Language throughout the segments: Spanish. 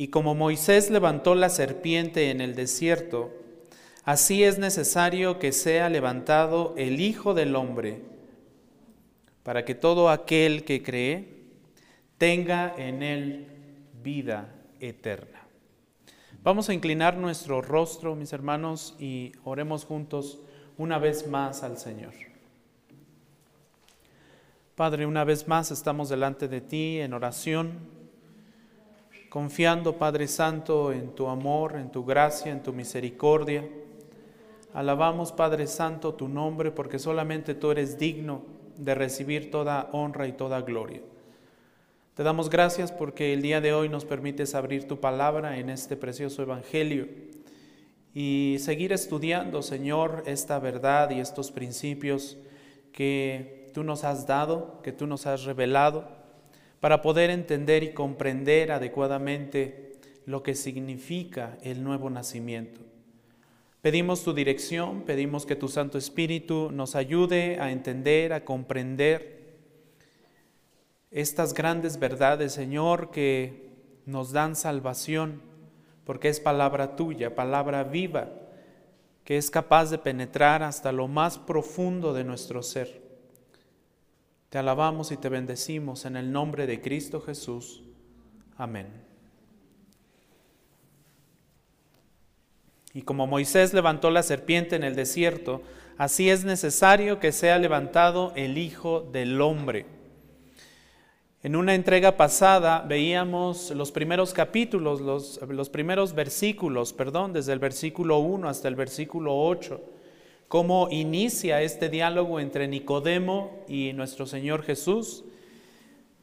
Y como Moisés levantó la serpiente en el desierto, así es necesario que sea levantado el Hijo del Hombre, para que todo aquel que cree tenga en él vida eterna. Vamos a inclinar nuestro rostro, mis hermanos, y oremos juntos una vez más al Señor. Padre, una vez más estamos delante de ti en oración, confiando, Padre Santo, en tu amor, en tu gracia, en tu misericordia. Alabamos, Padre Santo, tu nombre, porque solamente tú eres digno de recibir toda honra y toda gloria. Te damos gracias porque el día de hoy nos permites abrir tu palabra en este precioso Evangelio y seguir estudiando, Señor, esta verdad y estos principios que tú nos has dado, que tú nos has revelado, para poder entender y comprender adecuadamente lo que significa el nuevo nacimiento. Pedimos tu dirección, pedimos que tu Santo Espíritu nos ayude a entender, a comprender estas grandes verdades, Señor, que nos dan salvación, porque es palabra tuya, palabra viva, que es capaz de penetrar hasta lo más profundo de nuestro ser. Te alabamos y te bendecimos en el nombre de Cristo Jesús. Amén. Y como Moisés levantó la serpiente en el desierto, así es necesario que sea levantado el Hijo del Hombre. En una entrega pasada veíamos los primeros capítulos, los, los primeros versículos, perdón, desde el versículo 1 hasta el versículo 8 cómo inicia este diálogo entre Nicodemo y nuestro Señor Jesús.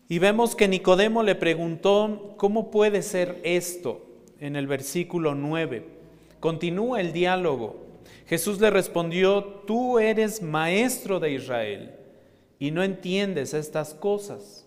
Y vemos que Nicodemo le preguntó, ¿cómo puede ser esto? En el versículo 9. Continúa el diálogo. Jesús le respondió, tú eres maestro de Israel y no entiendes estas cosas.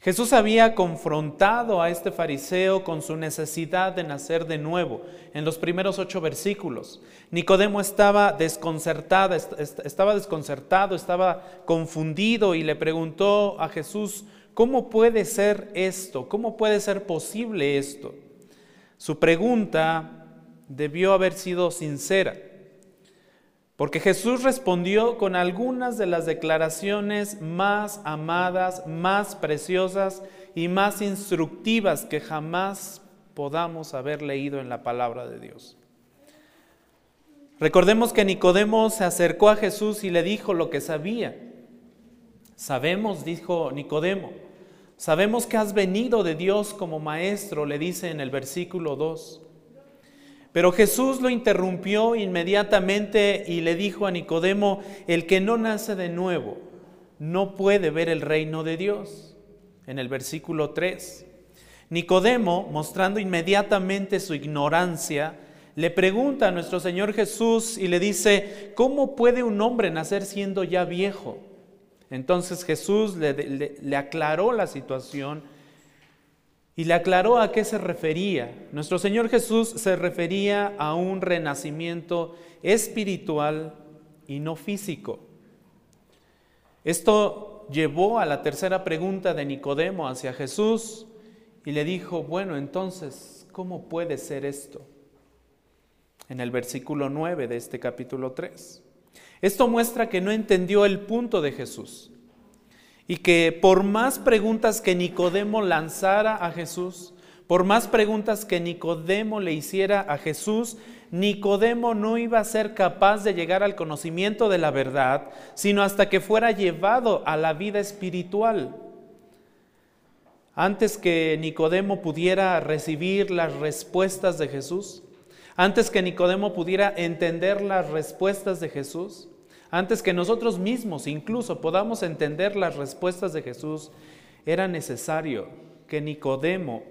Jesús había confrontado a este fariseo con su necesidad de nacer de nuevo en los primeros ocho versículos. Nicodemo estaba desconcertado, estaba desconcertado, estaba confundido y le preguntó a Jesús, ¿cómo puede ser esto? ¿Cómo puede ser posible esto? Su pregunta debió haber sido sincera. Porque Jesús respondió con algunas de las declaraciones más amadas, más preciosas y más instructivas que jamás podamos haber leído en la palabra de Dios. Recordemos que Nicodemo se acercó a Jesús y le dijo lo que sabía. Sabemos, dijo Nicodemo, sabemos que has venido de Dios como maestro, le dice en el versículo 2. Pero Jesús lo interrumpió inmediatamente y le dijo a Nicodemo, el que no nace de nuevo no puede ver el reino de Dios. En el versículo 3. Nicodemo, mostrando inmediatamente su ignorancia, le pregunta a nuestro Señor Jesús y le dice, ¿cómo puede un hombre nacer siendo ya viejo? Entonces Jesús le, le aclaró la situación y le aclaró a qué se refería. Nuestro Señor Jesús se refería a un renacimiento espiritual y no físico. Esto llevó a la tercera pregunta de Nicodemo hacia Jesús y le dijo, bueno, entonces, ¿cómo puede ser esto? En el versículo 9 de este capítulo 3. Esto muestra que no entendió el punto de Jesús y que por más preguntas que Nicodemo lanzara a Jesús, por más preguntas que Nicodemo le hiciera a Jesús, Nicodemo no iba a ser capaz de llegar al conocimiento de la verdad, sino hasta que fuera llevado a la vida espiritual. Antes que Nicodemo pudiera recibir las respuestas de Jesús, antes que Nicodemo pudiera entender las respuestas de Jesús, antes que nosotros mismos incluso podamos entender las respuestas de Jesús, era necesario que Nicodemo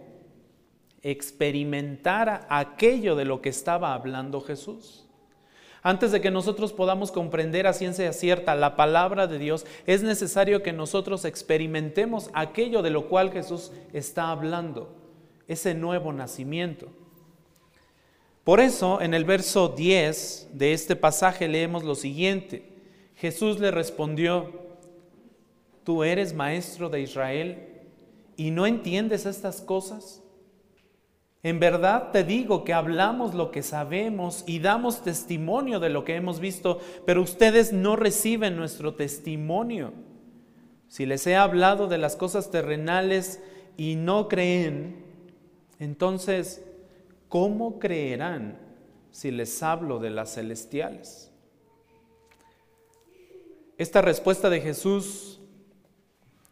experimentara aquello de lo que estaba hablando Jesús. Antes de que nosotros podamos comprender a ciencia cierta la palabra de Dios, es necesario que nosotros experimentemos aquello de lo cual Jesús está hablando, ese nuevo nacimiento. Por eso, en el verso 10 de este pasaje leemos lo siguiente. Jesús le respondió, ¿tú eres maestro de Israel y no entiendes estas cosas? En verdad te digo que hablamos lo que sabemos y damos testimonio de lo que hemos visto, pero ustedes no reciben nuestro testimonio. Si les he hablado de las cosas terrenales y no creen, entonces, ¿cómo creerán si les hablo de las celestiales? Esta respuesta de Jesús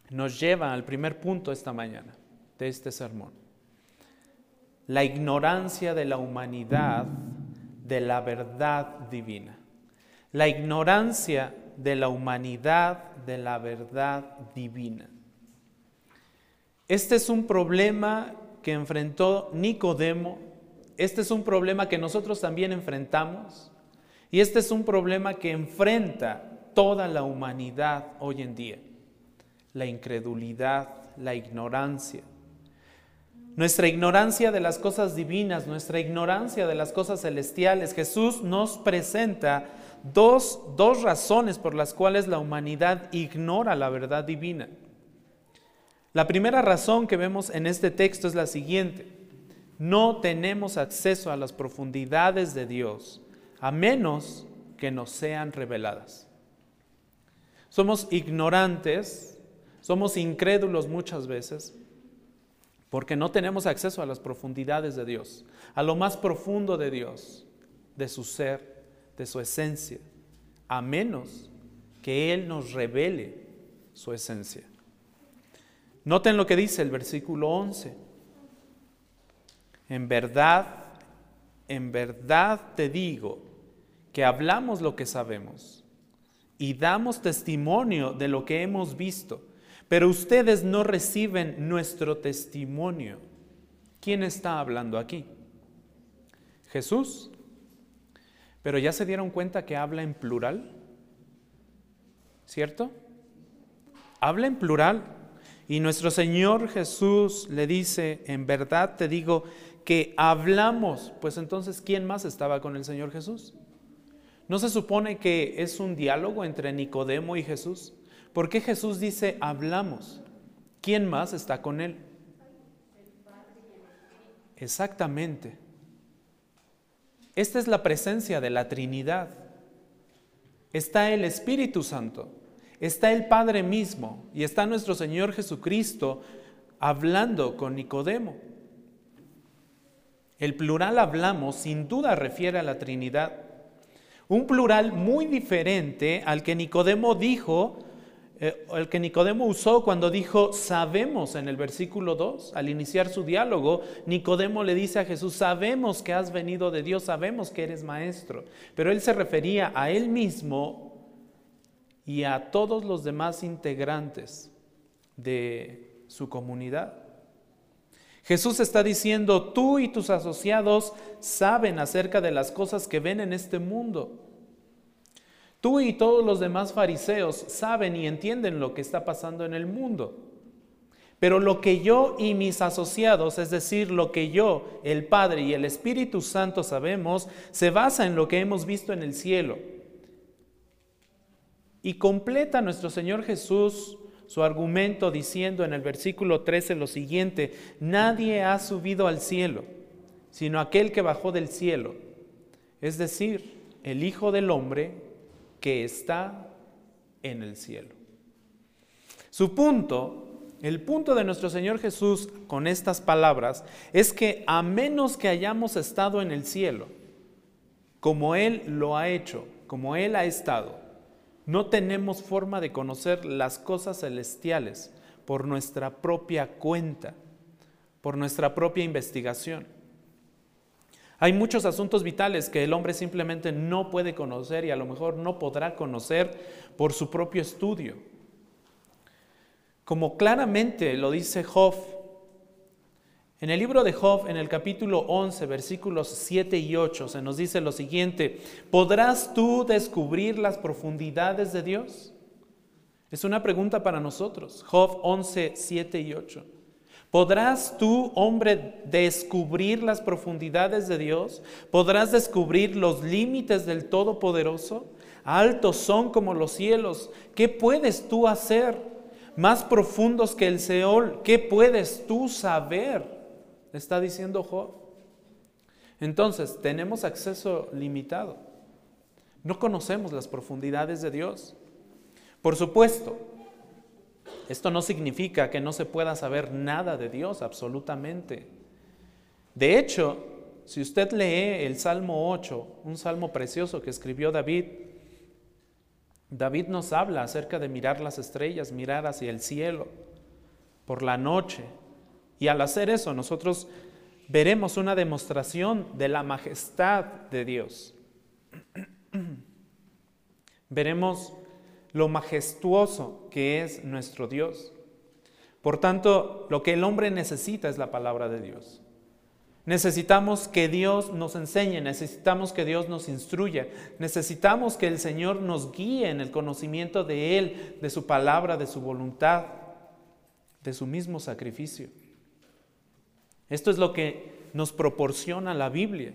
nos lleva al primer punto esta mañana de este sermón. La ignorancia de la humanidad de la verdad divina. La ignorancia de la humanidad de la verdad divina. Este es un problema que enfrentó Nicodemo, este es un problema que nosotros también enfrentamos y este es un problema que enfrenta toda la humanidad hoy en día. La incredulidad, la ignorancia. Nuestra ignorancia de las cosas divinas, nuestra ignorancia de las cosas celestiales. Jesús nos presenta dos, dos razones por las cuales la humanidad ignora la verdad divina. La primera razón que vemos en este texto es la siguiente. No tenemos acceso a las profundidades de Dios a menos que nos sean reveladas. Somos ignorantes, somos incrédulos muchas veces porque no tenemos acceso a las profundidades de Dios, a lo más profundo de Dios, de su ser, de su esencia, a menos que Él nos revele su esencia. Noten lo que dice el versículo 11. En verdad, en verdad te digo que hablamos lo que sabemos y damos testimonio de lo que hemos visto, pero ustedes no reciben nuestro testimonio. ¿Quién está hablando aquí? Jesús. Pero ya se dieron cuenta que habla en plural, ¿cierto? Habla en plural. Y nuestro Señor Jesús le dice, en verdad te digo que hablamos. Pues entonces, ¿quién más estaba con el Señor Jesús? ¿No se supone que es un diálogo entre Nicodemo y Jesús? ¿Por qué Jesús dice hablamos? ¿Quién más está con él? Exactamente. Esta es la presencia de la Trinidad. Está el Espíritu Santo está el Padre mismo y está nuestro Señor Jesucristo hablando con Nicodemo. El plural hablamos sin duda refiere a la Trinidad. Un plural muy diferente al que Nicodemo dijo, eh, el que Nicodemo usó cuando dijo sabemos en el versículo 2, al iniciar su diálogo, Nicodemo le dice a Jesús, sabemos que has venido de Dios, sabemos que eres maestro, pero él se refería a él mismo y a todos los demás integrantes de su comunidad. Jesús está diciendo, tú y tus asociados saben acerca de las cosas que ven en este mundo. Tú y todos los demás fariseos saben y entienden lo que está pasando en el mundo. Pero lo que yo y mis asociados, es decir, lo que yo, el Padre y el Espíritu Santo sabemos, se basa en lo que hemos visto en el cielo y completa nuestro Señor Jesús su argumento diciendo en el versículo 13 lo siguiente, nadie ha subido al cielo, sino aquel que bajó del cielo, es decir, el Hijo del Hombre que está en el cielo. Su punto, el punto de nuestro Señor Jesús con estas palabras es que a menos que hayamos estado en el cielo, como Él lo ha hecho, como Él ha estado, no tenemos forma de conocer las cosas celestiales por nuestra propia cuenta, por nuestra propia investigación. Hay muchos asuntos vitales que el hombre simplemente no puede conocer y a lo mejor no podrá conocer por su propio estudio. Como claramente lo dice Job en el libro de Job, en el capítulo 11, versículos 7 y 8, se nos dice lo siguiente, ¿podrás tú descubrir las profundidades de Dios? Es una pregunta para nosotros. Job 11, 7 y 8. ¿Podrás tú, hombre, descubrir las profundidades de Dios? ¿Podrás descubrir los límites del Todopoderoso? Altos son como los cielos. ¿Qué puedes tú hacer? Más profundos que el Seol. ¿Qué puedes tú saber? Está diciendo Job. Entonces, tenemos acceso limitado. No conocemos las profundidades de Dios. Por supuesto, esto no significa que no se pueda saber nada de Dios, absolutamente. De hecho, si usted lee el Salmo 8, un salmo precioso que escribió David, David nos habla acerca de mirar las estrellas, mirar hacia el cielo por la noche. Y al hacer eso nosotros veremos una demostración de la majestad de Dios. veremos lo majestuoso que es nuestro Dios. Por tanto, lo que el hombre necesita es la palabra de Dios. Necesitamos que Dios nos enseñe, necesitamos que Dios nos instruya, necesitamos que el Señor nos guíe en el conocimiento de Él, de su palabra, de su voluntad, de su mismo sacrificio. Esto es lo que nos proporciona la Biblia.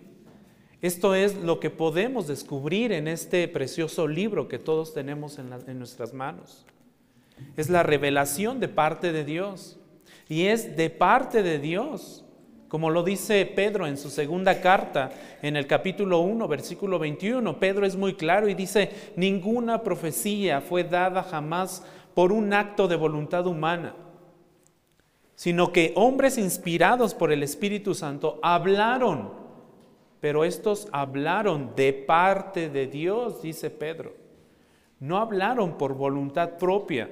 Esto es lo que podemos descubrir en este precioso libro que todos tenemos en, nuestras manos. Es la revelación de parte de Dios. Y es de parte de Dios como lo dice Pedro en su segunda carta, en el capítulo 1, versículo 21, Pedro es muy claro y dice, ninguna profecía fue dada jamás por un acto de voluntad humana, sino que hombres inspirados por el Espíritu Santo hablaron, pero estos hablaron de parte de Dios, dice Pedro. No hablaron por voluntad propia.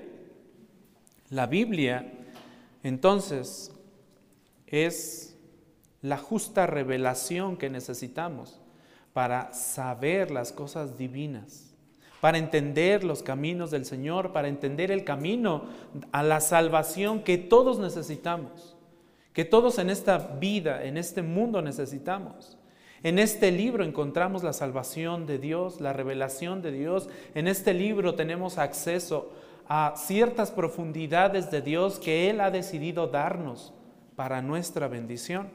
La Biblia, entonces, es la justa revelación que necesitamos para saber las cosas divinas, para entender los caminos del Señor, para entender el camino a la salvación que todos necesitamos, que todos en esta vida, en este mundo necesitamos. En este libro encontramos la salvación de Dios, la revelación de Dios. En este libro tenemos acceso a ciertas profundidades de Dios que Él ha decidido darnos para nuestra bendición.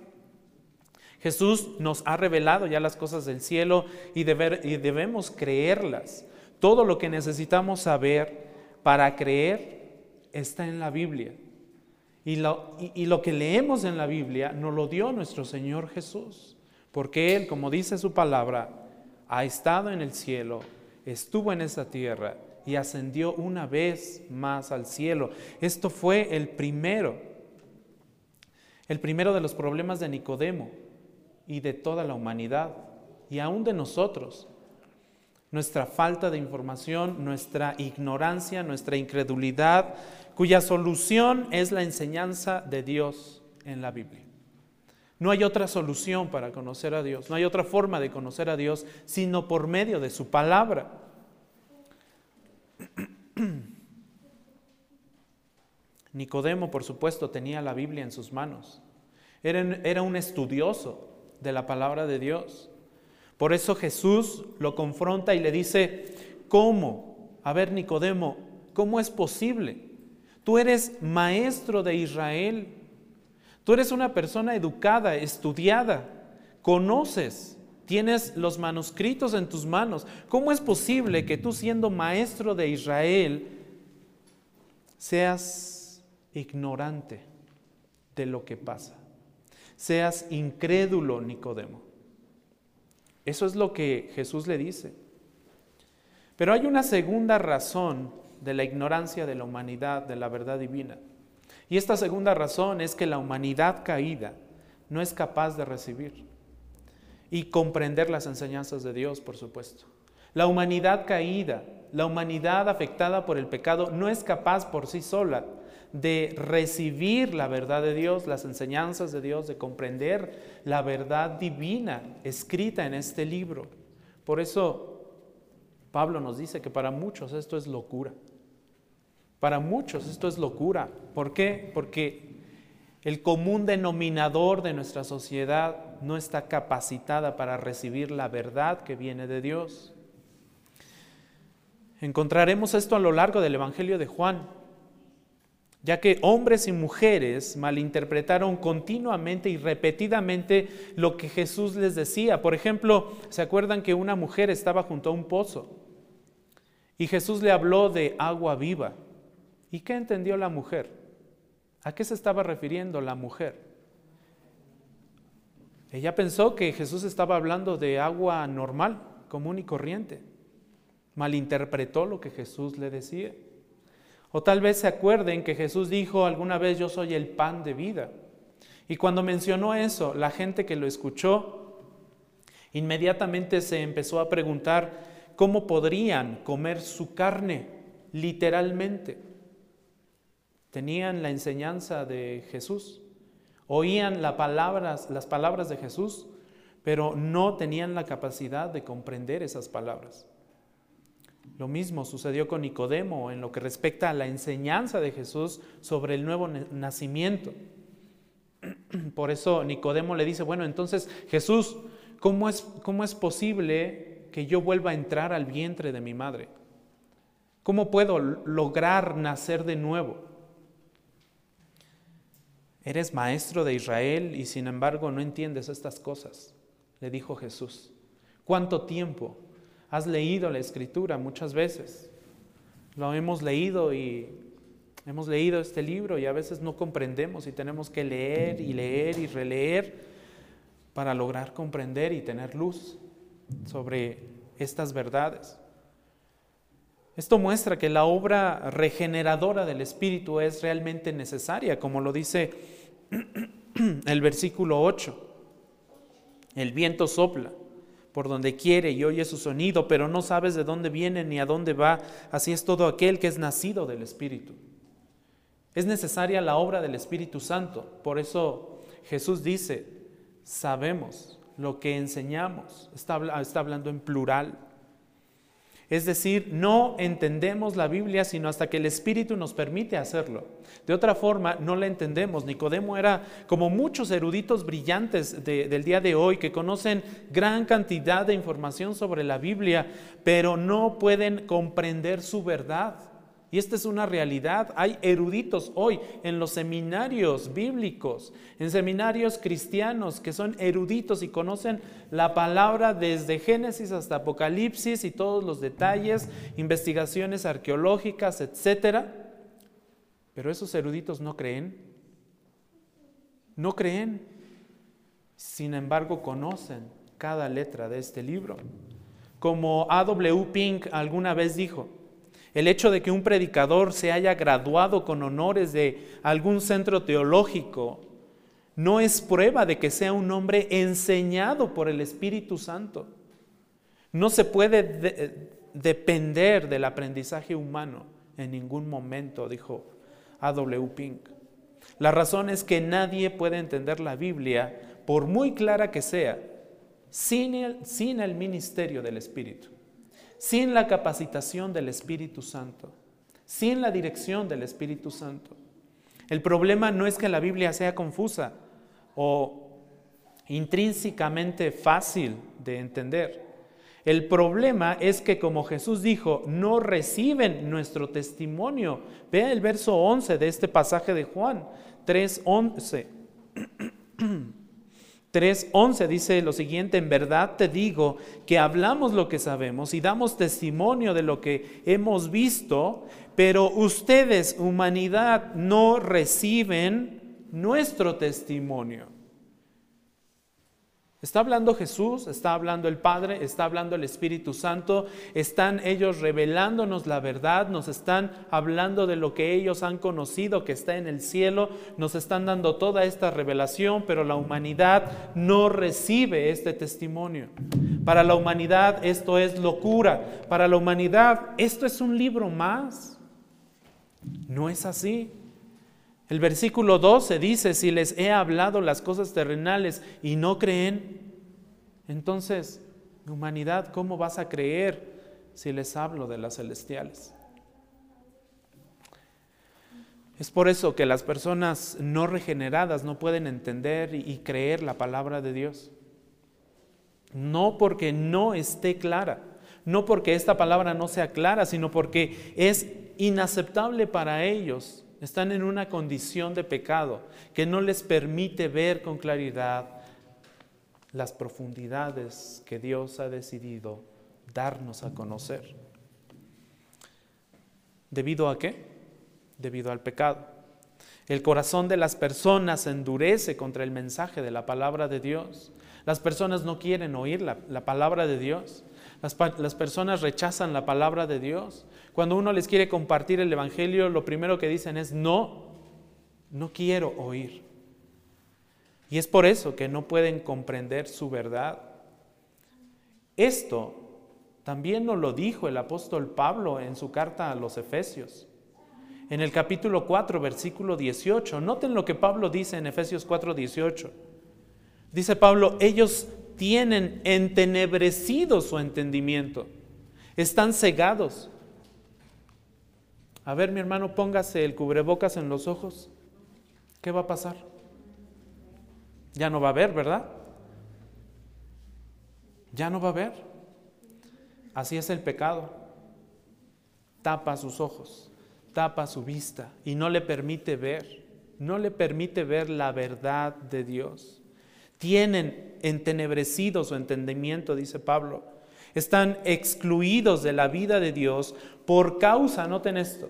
Jesús nos ha revelado ya las cosas del cielo y, debemos creerlas. Todo lo que necesitamos saber para creer está en la Biblia. Y lo, y lo, que leemos en la Biblia nos lo dio nuestro Señor Jesús, porque Él, como dice su palabra, ha estado en el cielo, estuvo en esa tierra y ascendió una vez más al cielo. Esto fue el primero, el primero de los problemas de Nicodemo y de toda la humanidad y aún de nosotros. Nuestra falta de información, nuestra ignorancia, nuestra incredulidad, cuya solución es la enseñanza de Dios en la Biblia. No hay otra solución para conocer a Dios, no hay otra forma de conocer a Dios sino por medio de su palabra. Nicodemo, por supuesto, tenía la Biblia en sus manos. Era, era un estudioso, de la palabra de Dios. Por eso Jesús lo confronta y le dice, ¿cómo? A ver, Nicodemo, ¿cómo es posible? Tú eres maestro de Israel, tú eres una persona educada, estudiada, conoces, tienes los manuscritos en tus manos. ¿Cómo es posible que tú siendo maestro de Israel seas ignorante de lo que pasa? seas incrédulo, Nicodemo. Eso es lo que Jesús le dice. Pero hay una segunda razón de la ignorancia de la humanidad, de la verdad divina. Y esta segunda razón es que la humanidad caída no es capaz de recibir y comprender las enseñanzas de Dios, por supuesto. La humanidad caída, la humanidad afectada por el pecado, no es capaz por sí sola de recibir la verdad de Dios, las enseñanzas de Dios, de comprender la verdad divina escrita en este libro. Por eso Pablo nos dice que para muchos esto es locura. Para muchos esto es locura. ¿Por qué? Porque el común denominador de nuestra sociedad no está capacitada para recibir la verdad que viene de Dios. Encontraremos esto a lo largo del Evangelio de Juan ya que hombres y mujeres malinterpretaron continuamente y repetidamente lo que Jesús les decía. Por ejemplo, ¿se acuerdan que una mujer estaba junto a un pozo y Jesús le habló de agua viva? ¿Y qué entendió la mujer? ¿A qué se estaba refiriendo la mujer? Ella pensó que Jesús estaba hablando de agua normal, común y corriente. Malinterpretó lo que Jesús le decía. O tal vez se acuerden que Jesús dijo alguna vez, yo soy el pan de vida. Y cuando mencionó eso, la gente que lo escuchó, inmediatamente se empezó a preguntar cómo podrían comer su carne literalmente. Tenían la enseñanza de Jesús, oían las palabras, las palabras de Jesús, pero no tenían la capacidad de comprender esas palabras. Lo mismo sucedió con Nicodemo en lo que respecta a la enseñanza de Jesús sobre el nuevo nacimiento. Por eso Nicodemo le dice, bueno, entonces Jesús, ¿cómo es, cómo es posible que yo vuelva a entrar al vientre de mi madre? ¿Cómo puedo lograr nacer de nuevo? Eres maestro de Israel y sin embargo no entiendes estas cosas, le dijo Jesús. ¿Cuánto tiempo Has leído la escritura muchas veces. Lo hemos leído y hemos leído este libro y a veces no comprendemos y tenemos que leer y leer y releer para lograr comprender y tener luz sobre estas verdades. Esto muestra que la obra regeneradora del Espíritu es realmente necesaria, como lo dice el versículo 8. El viento sopla por donde quiere y oye su sonido, pero no sabes de dónde viene ni a dónde va. Así es todo aquel que es nacido del Espíritu. Es necesaria la obra del Espíritu Santo. Por eso Jesús dice, sabemos lo que enseñamos. Está, está hablando en plural. Es decir, no entendemos la Biblia sino hasta que el Espíritu nos permite hacerlo. De otra forma, no la entendemos. Nicodemo era como muchos eruditos brillantes del día de hoy que conocen gran cantidad de información sobre la Biblia, pero no pueden comprender su verdad. Y esta es una realidad. Hay eruditos hoy en los seminarios bíblicos, en seminarios cristianos que son eruditos y conocen la palabra desde Génesis hasta Apocalipsis y todos los detalles, investigaciones arqueológicas, etc. Pero esos eruditos no creen. No creen. Sin embargo, conocen cada letra de este libro. Como A.W. Pink alguna vez dijo, el hecho de que un predicador se haya graduado con honores de algún centro teológico no es prueba de que sea un hombre enseñado por el Espíritu Santo. No se puede depender del aprendizaje humano en ningún momento, dijo A.W. Pink. La razón es que nadie puede entender la Biblia, por muy clara que sea, sin el ministerio del Espíritu sin la capacitación del Espíritu Santo, sin la dirección del Espíritu Santo. El problema no es que la Biblia sea confusa o intrínsecamente fácil de entender. El problema es que, como Jesús dijo, no reciben nuestro testimonio. Vea el verso 11 de este pasaje de Juan 3:11. 3.11 dice lo siguiente, en verdad te digo que hablamos lo que sabemos y damos testimonio de lo que hemos visto, pero ustedes, humanidad, no reciben nuestro testimonio. Está hablando Jesús, está hablando el Padre, está hablando el Espíritu Santo, están ellos revelándonos la verdad, nos están hablando de lo que ellos han conocido que está en el cielo, nos están dando toda esta revelación, pero la humanidad no recibe este testimonio. Para la humanidad esto es locura, para la humanidad esto es un libro más. No es así. El versículo 12 dice, si les he hablado las cosas terrenales y no creen, entonces, humanidad, ¿cómo vas a creer si les hablo de las celestiales? Es por eso que las personas no regeneradas no pueden entender y creer la palabra de Dios. No porque no esté clara, no porque esta palabra no sea clara, sino porque es inaceptable para ellos están en una condición de pecado que no les permite ver con claridad las profundidades que Dios ha decidido darnos a conocer. ¿Debido a qué? Debido al pecado. El corazón de las personas endurece contra el mensaje de la palabra de Dios. Las personas no quieren oír la, palabra de Dios. Las, las, personas rechazan la palabra de Dios. Cuando uno les quiere compartir el Evangelio, lo primero que dicen es, no, no quiero oír. Y es por eso que no pueden comprender su verdad. Esto también nos lo dijo el apóstol Pablo en su carta a los Efesios. En el capítulo 4, versículo 18. Noten lo que Pablo dice en Efesios 4, 18. Dice Pablo, ellos tienen entenebrecido su entendimiento, están cegados. A ver, mi hermano, póngase el cubrebocas en los ojos. ¿Qué va a pasar? Ya no va a ver, ¿verdad? Ya no va a ver. Así es el pecado. Tapa sus ojos, tapa su vista y no le permite ver, no le permite ver la verdad de Dios. Tienen entenebrecido su entendimiento, dice Pablo. Están excluidos de la vida de Dios por causa, noten esto,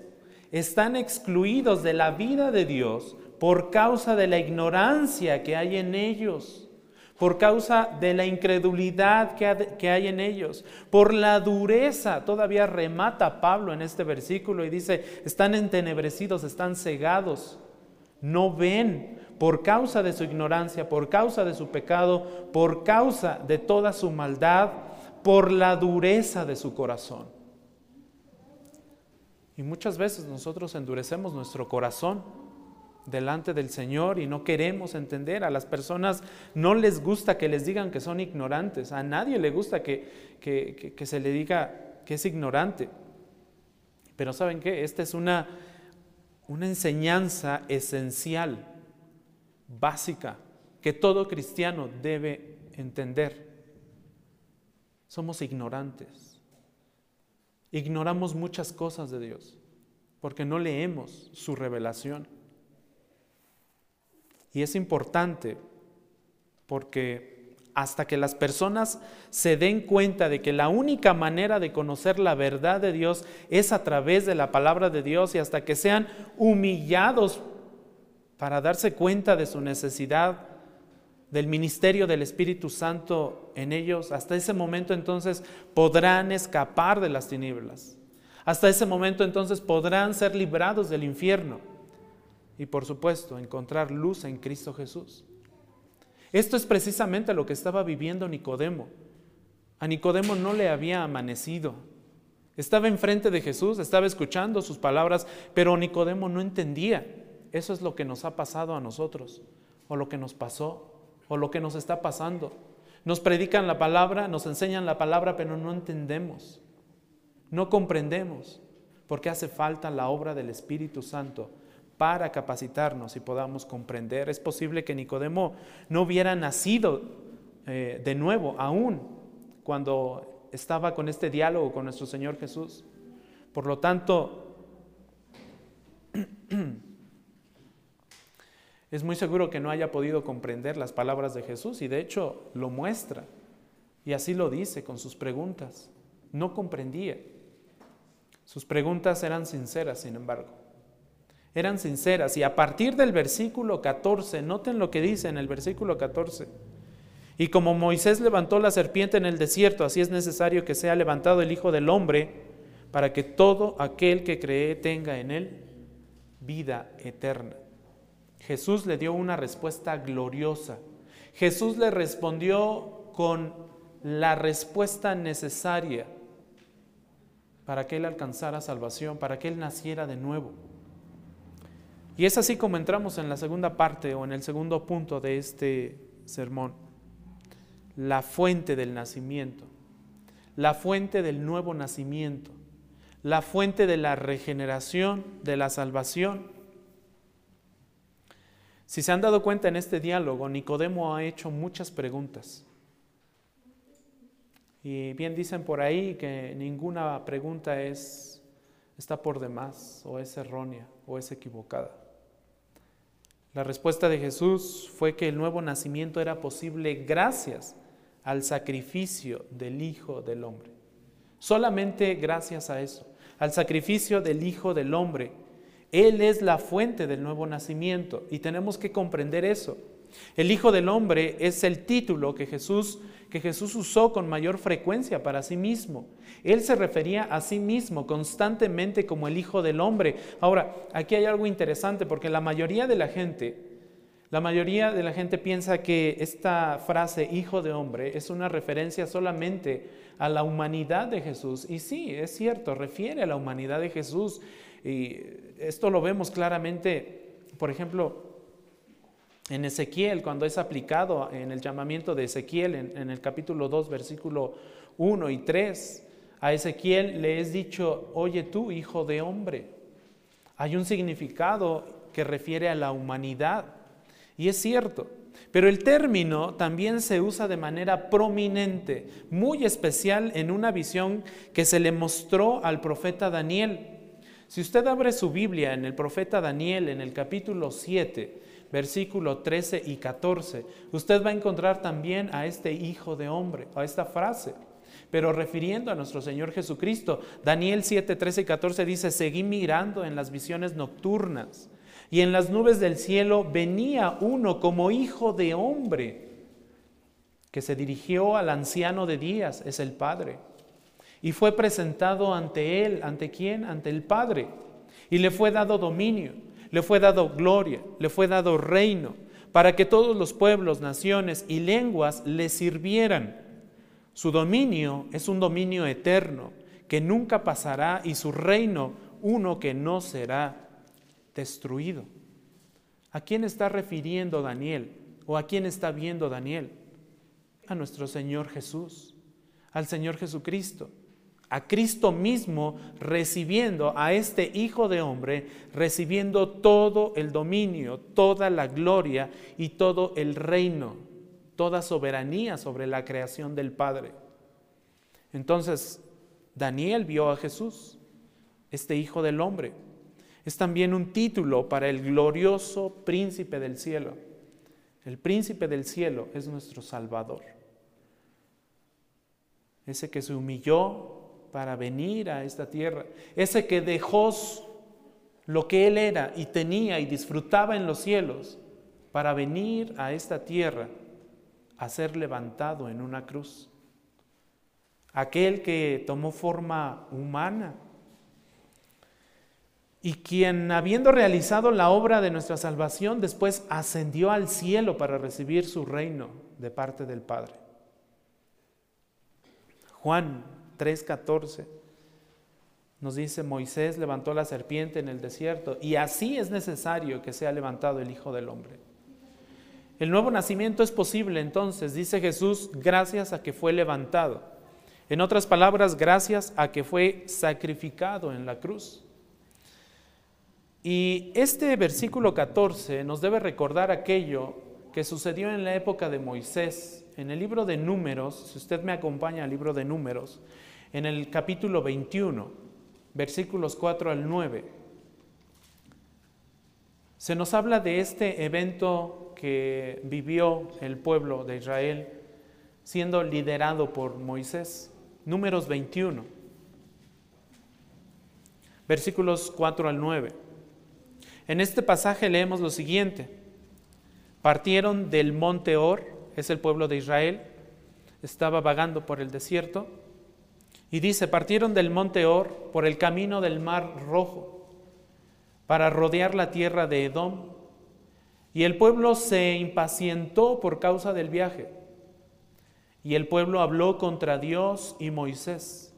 están excluidos de la vida de Dios por causa de la ignorancia que hay en ellos, por causa de la incredulidad que hay en ellos, por la dureza. Todavía remata Pablo en este versículo y dice, están entenebrecidos, están cegados, no ven por causa de su ignorancia, por causa de su pecado, por causa de toda su maldad, por la dureza de su corazón. Y muchas veces nosotros endurecemos nuestro corazón delante del Señor y no queremos entender. A las personas no les gusta que les digan que son ignorantes. A nadie le gusta que, que, se le diga que es ignorante. Pero ¿saben qué? Esta es una, una enseñanza esencial, básica, que todo cristiano debe entender. Somos ignorantes. Ignoramos muchas cosas de Dios porque no leemos su revelación. Y es importante porque hasta que las personas se den cuenta de que la única manera de conocer la verdad de Dios es a través de la palabra de Dios y hasta que sean humillados para darse cuenta de su necesidad del ministerio del Espíritu Santo en ellos, hasta ese momento entonces podrán escapar de las tinieblas. Hasta ese momento entonces podrán ser librados del infierno y por supuesto encontrar luz en Cristo Jesús. Esto es precisamente lo que estaba viviendo Nicodemo. A Nicodemo no le había amanecido. Estaba enfrente de Jesús, estaba escuchando sus palabras, pero Nicodemo no entendía. Eso es lo que nos ha pasado a nosotros, o lo que nos pasó, o lo que nos está pasando. Nos predican la palabra, nos enseñan la palabra, pero no entendemos, no comprendemos, porque hace falta la obra del Espíritu Santo para capacitarnos y podamos comprender. Es posible que Nicodemo no hubiera nacido eh, de nuevo aún cuando estaba con este diálogo con nuestro Señor Jesús. Por lo tanto, es muy seguro que no haya podido comprender las palabras de Jesús y de hecho lo muestra. Y así lo dice con sus preguntas. No comprendía. Sus preguntas eran sinceras, sin embargo eran sinceras. Y a partir del versículo 14, noten lo que dice en el versículo 14. Y como Moisés levantó la serpiente en el desierto, así es necesario que sea levantado el Hijo del Hombre para que todo aquel que cree tenga en él vida eterna. Jesús le dio una respuesta gloriosa. Jesús le respondió con la respuesta necesaria para que él alcanzara salvación, para que él naciera de nuevo. Y es así como entramos en la segunda parte o en el segundo punto de este sermón. La fuente del nacimiento, la fuente del nuevo nacimiento, la fuente de la regeneración, de la salvación. Si se han dado cuenta en este diálogo, Nicodemo ha hecho muchas preguntas. Y bien dicen por ahí que ninguna pregunta es, está por demás o es errónea o es equivocada. La respuesta de Jesús fue que el nuevo nacimiento era posible gracias al sacrificio del Hijo del Hombre. Solamente gracias a eso, al sacrificio del Hijo del Hombre. Él es la fuente del nuevo nacimiento y tenemos que comprender eso. El Hijo del Hombre es el título que Jesús, que Jesús usó con mayor frecuencia para sí mismo. Él se refería a sí mismo constantemente como el Hijo del Hombre. Ahora, aquí hay algo interesante porque la mayoría de la gente, la mayoría de la gente piensa que esta frase Hijo de Hombre es una referencia solamente a la humanidad de Jesús. Y sí, es cierto, refiere a la humanidad de Jesús. Y esto lo vemos claramente, por ejemplo, en Ezequiel, cuando es aplicado en el llamamiento de Ezequiel, en, el capítulo 2, versículo 1 y 3, a Ezequiel le es dicho, oye tú, hijo de hombre. Hay un significado que refiere a la humanidad. Y es cierto, pero el término también se usa de manera prominente, muy especial en una visión que se le mostró al profeta Daniel. Si usted abre su Biblia en el profeta Daniel, en el capítulo 7, versículo 13 y 14, usted va a encontrar también a este hijo de hombre, a esta frase. Pero refiriendo a nuestro Señor Jesucristo, Daniel 7, 13 y 14 dice, seguí mirando en las visiones nocturnas y en las nubes del cielo venía uno como hijo de hombre que se dirigió al anciano de días, es el Padre, y fue presentado ante él, ¿ante quién? Ante el Padre, y le fue dado dominio, le fue dado gloria, le fue dado reino, para que todos los pueblos, naciones y lenguas le sirvieran. Su dominio es un dominio eterno, que nunca pasará, y su reino uno que no será destruido. ¿A quién está refiriendo Daniel? ¿O a quién está viendo Daniel? A nuestro Señor Jesús, al Señor Jesucristo, a Cristo mismo recibiendo a este Hijo de hombre, recibiendo todo el dominio, toda la gloria y todo el reino, toda soberanía sobre la creación del Padre. Entonces, Daniel vio a Jesús, este Hijo del hombre, es también un título para el glorioso príncipe del cielo. El príncipe del cielo es nuestro Salvador. Ese que se humilló para venir a esta tierra. Ese que dejó lo que él era y tenía y disfrutaba en los cielos para venir a esta tierra a ser levantado en una cruz. Aquel que tomó forma humana y quien habiendo realizado la obra de nuestra salvación, después ascendió al cielo para recibir su reino de parte del Padre. Juan 3:14 nos dice, Moisés levantó la serpiente en el desierto y así es necesario que sea levantado el Hijo del Hombre. El nuevo nacimiento es posible entonces, dice Jesús, gracias a que fue levantado. En otras palabras, gracias a que fue sacrificado en la cruz. Y este versículo 14 nos debe recordar aquello que sucedió en la época de Moisés. En el libro de números, si usted me acompaña al libro de números, en el capítulo 21, versículos 4 al 9, se nos habla de este evento que vivió el pueblo de Israel siendo liderado por Moisés. Números 21, versículos 4 al 9. En este pasaje leemos lo siguiente. Partieron del monte Or, es el pueblo de Israel, estaba vagando por el desierto, y dice, partieron del monte Or por el camino del mar rojo para rodear la tierra de Edom, y el pueblo se impacientó por causa del viaje, y el pueblo habló contra Dios y Moisés,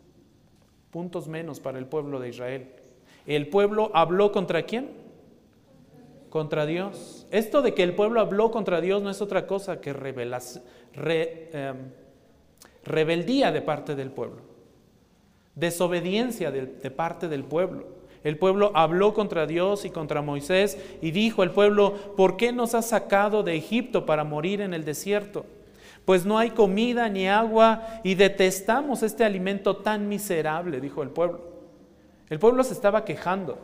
puntos menos para el pueblo de Israel. El pueblo habló contra quién? contra Dios. Esto de que el pueblo habló contra Dios no es otra cosa que em, rebeldía de parte del pueblo, desobediencia de, parte del pueblo. El pueblo habló contra Dios y contra Moisés y dijo el pueblo, ¿por qué nos has sacado de Egipto para morir en el desierto? Pues no hay comida ni agua y detestamos este alimento tan miserable, dijo el pueblo. El pueblo se estaba quejando.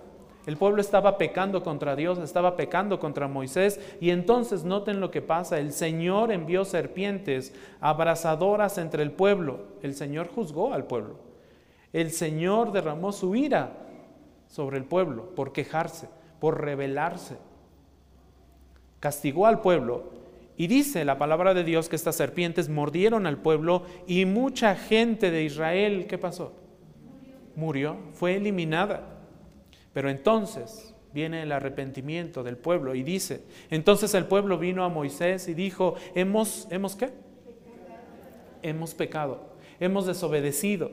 El pueblo estaba pecando contra Dios, estaba pecando contra Moisés y entonces noten lo que pasa. El Señor envió serpientes abrasadoras entre el pueblo. El Señor juzgó al pueblo. El Señor derramó su ira sobre el pueblo por quejarse, por rebelarse. Castigó al pueblo Y dice la palabra de Dios que estas serpientes mordieron al pueblo y mucha gente de Israel, ¿qué pasó? Murió, fue eliminada. Pero entonces viene el arrepentimiento del pueblo y dice, entonces el pueblo vino a Moisés y dijo, hemos, ¿hemos qué? Hemos pecado, hemos desobedecido,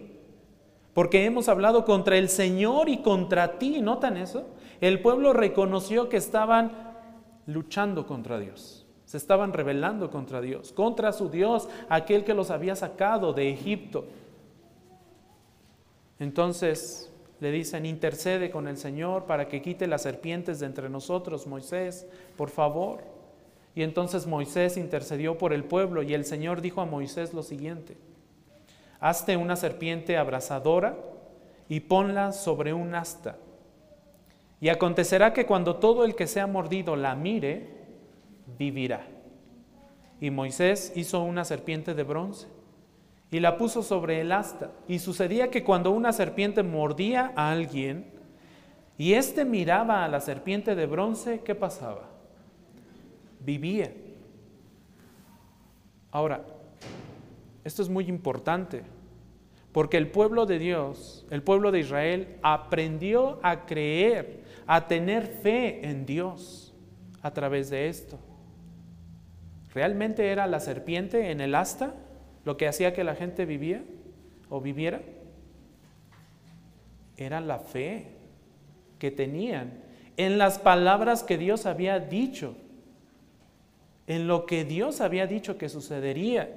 porque hemos hablado contra el Señor y contra ti. ¿Notan eso? El pueblo reconoció que estaban luchando contra Dios, se estaban rebelando contra Dios, contra su Dios, aquel que los había sacado de Egipto. Entonces le dicen, intercede con el Señor para que quite las serpientes de entre nosotros, Moisés, por favor. Y entonces Moisés intercedió por el pueblo y el Señor dijo a Moisés lo siguiente, hazte una serpiente abrasadora y ponla sobre un asta. Y acontecerá que cuando todo el que sea mordido la mire, vivirá. Y Moisés hizo una serpiente de bronce y la puso sobre el asta. Y sucedía que cuando una serpiente mordía a alguien y éste miraba a la serpiente de bronce, ¿qué pasaba? Vivía. Ahora, esto es muy importante, porque el pueblo de Dios, el pueblo de Israel, aprendió a creer, a tener fe en Dios a través de esto. ¿Realmente era la serpiente en el asta? lo que hacía que la gente vivía o viviera, era la fe que tenían en las palabras que Dios había dicho, en lo que Dios había dicho que sucedería.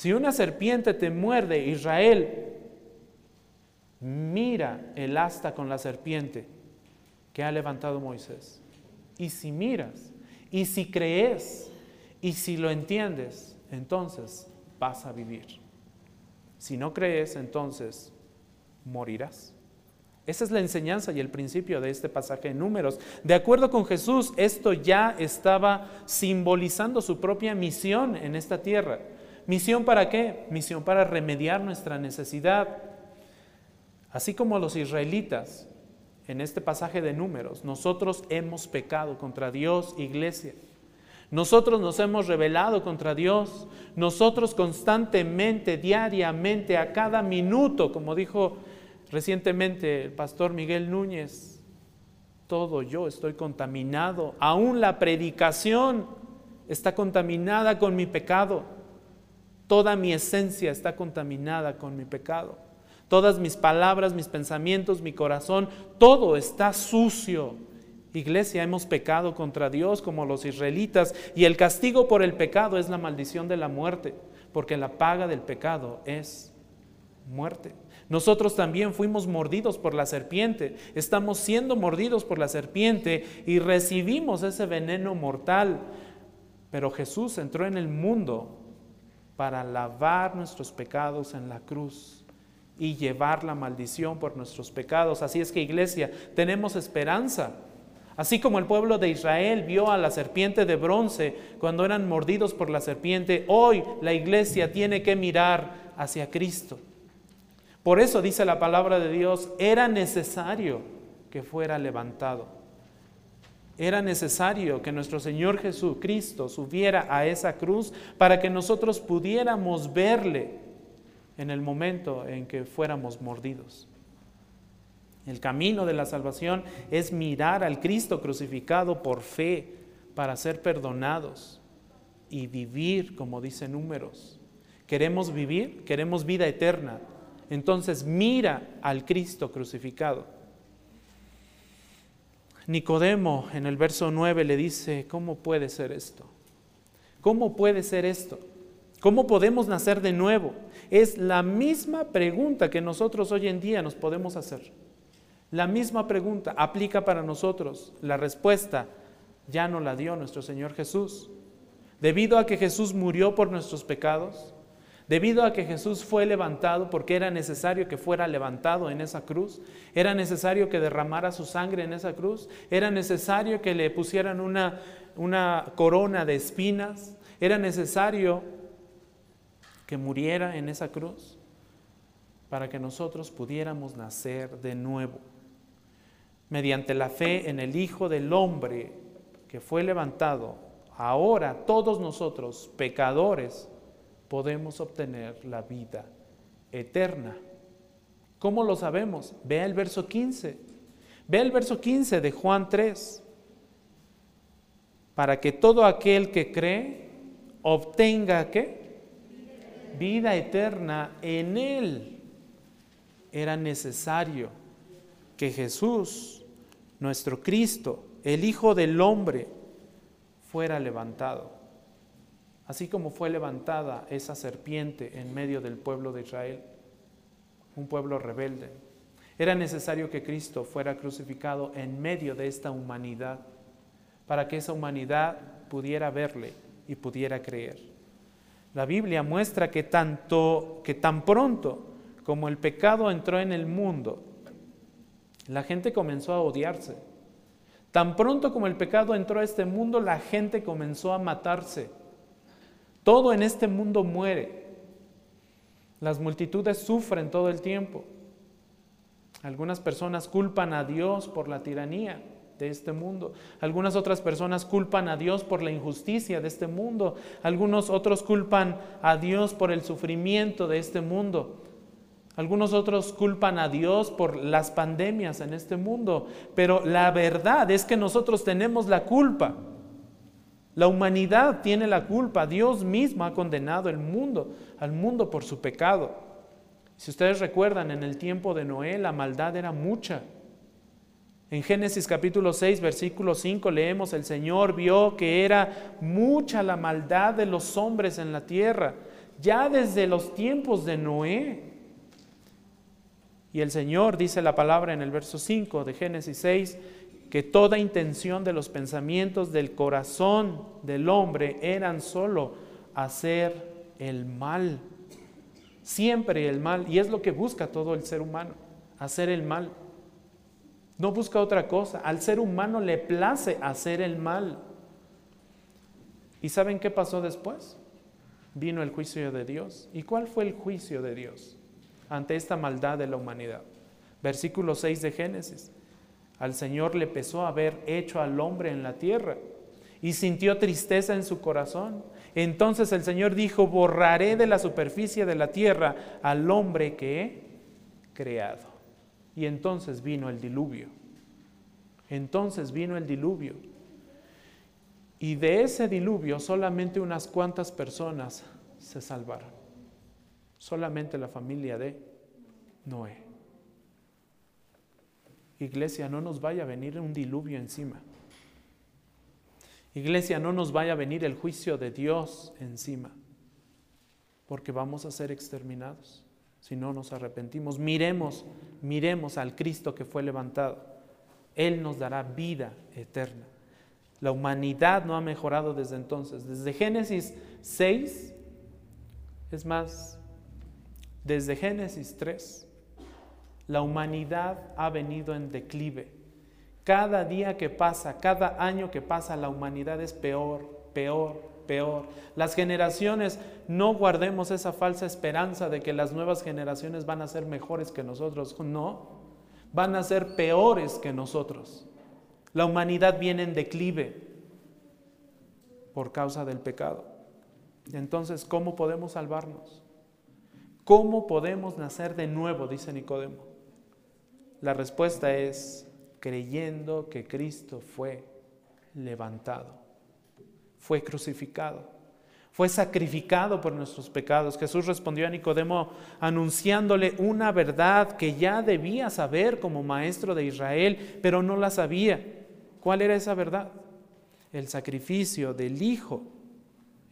Si una serpiente te muerde, Israel, mira el asta con la serpiente que ha levantado Moisés. Y si miras, y si crees, y si lo entiendes, entonces vas a vivir. Si no crees, entonces morirás. Esa es la enseñanza y el principio de este pasaje en números. De acuerdo con Jesús, esto ya estaba simbolizando su propia misión en esta tierra. ¿Misión para qué? Misión para remediar nuestra necesidad. Así como los israelitas en este pasaje de números, nosotros hemos pecado contra Dios, iglesia. Nosotros nos hemos rebelado contra Dios. Nosotros constantemente, diariamente, a cada minuto, como dijo recientemente el pastor Miguel Núñez, todo yo estoy contaminado. Aún la predicación está contaminada con mi pecado. Toda mi esencia está contaminada con mi pecado. Todas mis palabras, mis pensamientos, mi corazón, todo está sucio Iglesia, hemos pecado contra Dios como los israelitas y el castigo por el pecado es la maldición de la muerte, porque la paga del pecado es muerte. Nosotros también fuimos mordidos por la serpiente, estamos siendo mordidos por la serpiente y recibimos ese veneno mortal. Pero Jesús entró en el mundo para lavar nuestros pecados en la cruz y llevar la maldición por nuestros pecados. Así es que iglesia, tenemos esperanza Así como el pueblo de Israel vio a la serpiente de bronce cuando eran mordidos por la serpiente, hoy la iglesia tiene que mirar hacia Cristo. Por eso dice la palabra de Dios, era necesario que fuera levantado. Era necesario que nuestro Señor Jesucristo subiera a esa cruz para que nosotros pudiéramos verle en el momento en que fuéramos mordidos. El camino de la salvación es mirar al Cristo crucificado por fe para ser perdonados y vivir, como dice números. ¿Queremos vivir? ¿Queremos vida eterna? Entonces mira al Cristo crucificado. Nicodemo en el verso 9 le dice, ¿cómo puede ser esto? ¿Cómo puede ser esto? ¿Cómo podemos nacer de nuevo? Es la misma pregunta que nosotros hoy en día nos podemos hacer. La misma pregunta aplica para nosotros. La respuesta ya no la dio nuestro Señor Jesús. Debido a que Jesús murió por nuestros pecados, debido a que Jesús fue levantado porque era necesario que fuera levantado en esa cruz, era necesario que derramara su sangre en esa cruz, era necesario que le pusieran una, una corona de espinas, era necesario que muriera en esa cruz para que nosotros pudiéramos nacer de nuevo. Mediante la fe en el Hijo del Hombre que fue levantado ahora todos nosotros, pecadores, podemos obtener la vida eterna. ¿Cómo lo sabemos? Vea el verso 15. Vea el verso 15 de Juan 3. Para que todo aquel que cree obtenga qué? Vida eterna en él. Era necesario que Jesús, nuestro Cristo, el Hijo del Hombre, fuera levantado. Así como fue levantada esa serpiente en medio del pueblo de Israel, un pueblo rebelde. Era necesario que Cristo fuera crucificado en medio de esta humanidad para que esa humanidad pudiera verle y pudiera creer. La Biblia muestra que tanto que tan pronto como el pecado entró en el mundo, la gente comenzó a odiarse. Tan pronto como el pecado entró a este mundo, la gente comenzó a matarse. Todo en este mundo muere. Las multitudes sufren todo el tiempo. Algunas personas culpan a Dios por la tiranía de este mundo. Algunas otras personas culpan a Dios por la injusticia de este mundo. Algunos otros culpan a Dios por el sufrimiento de este mundo. Algunos otros culpan a Dios por las pandemias en este mundo. Pero la verdad es que nosotros tenemos la culpa. La humanidad tiene la culpa. Dios mismo ha condenado el mundo, al mundo por su pecado. Si ustedes recuerdan, en el tiempo de Noé la maldad era mucha. En Génesis capítulo 6, versículo 5 leemos, el Señor vio que era mucha la maldad de los hombres en la tierra, ya desde los tiempos de Noé. Y el Señor dice la palabra en el verso 5 de Génesis 6, que toda intención de los pensamientos del corazón del hombre eran solo hacer el mal, siempre el mal, y es lo que busca todo el ser humano, hacer el mal. No busca otra cosa. Al ser humano le place hacer el mal. ¿Y saben qué pasó después? Vino el juicio de Dios. ¿Y cuál fue el juicio de Dios ante esta maldad de la humanidad? Versículo 6 de Génesis. Al Señor le pesó haber hecho al hombre en la tierra y sintió tristeza en su corazón. Entonces el Señor dijo, borraré de la superficie de la tierra al hombre que he creado. Y entonces vino el diluvio. Entonces vino el diluvio. Y de ese diluvio solamente unas cuantas personas se salvaron. Solamente la familia de Noé. Iglesia, no nos vaya a venir un diluvio encima. Iglesia, no nos vaya a venir el juicio de Dios encima, porque vamos a ser exterminados si no nos arrepentimos. Miremos, miremos al Cristo que fue levantado. Él nos dará vida eterna. La humanidad no ha mejorado desde entonces. Desde Génesis 6, es más, desde Génesis 3, la humanidad ha venido en declive. Cada día que pasa, cada año que pasa, la humanidad es peor, peor, peor. Las generaciones, no guardemos esa falsa esperanza de que las nuevas generaciones van a ser mejores que nosotros. No, van a ser peores que nosotros. La humanidad viene en declive por causa del pecado. Entonces, ¿cómo podemos salvarnos? ¿Cómo podemos nacer de nuevo? Dice Nicodemo. La respuesta es creyendo que Cristo fue levantado fue crucificado, fue sacrificado por nuestros pecados. Jesús respondió a Nicodemo anunciándole una verdad que ya debía saber como maestro de Israel, pero no la sabía. ¿Cuál era esa verdad? El sacrificio del Hijo,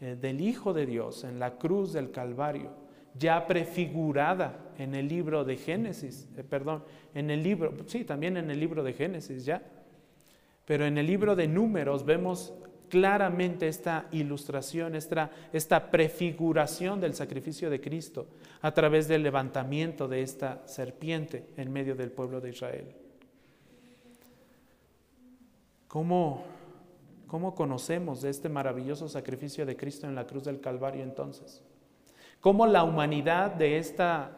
eh, del Hijo de Dios en la cruz del Calvario, ya prefigurada en el libro de Génesis, eh, perdón, en el libro, sí, también en el libro de Génesis ya, pero en el libro de números vemos claramente esta ilustración, esta, esta prefiguración del sacrificio de Cristo a través del levantamiento de esta serpiente en medio del pueblo de Israel. ¿Cómo, ¿Cómo conocemos de este maravilloso sacrificio de Cristo en la cruz del Calvario entonces? ¿Cómo la humanidad de esta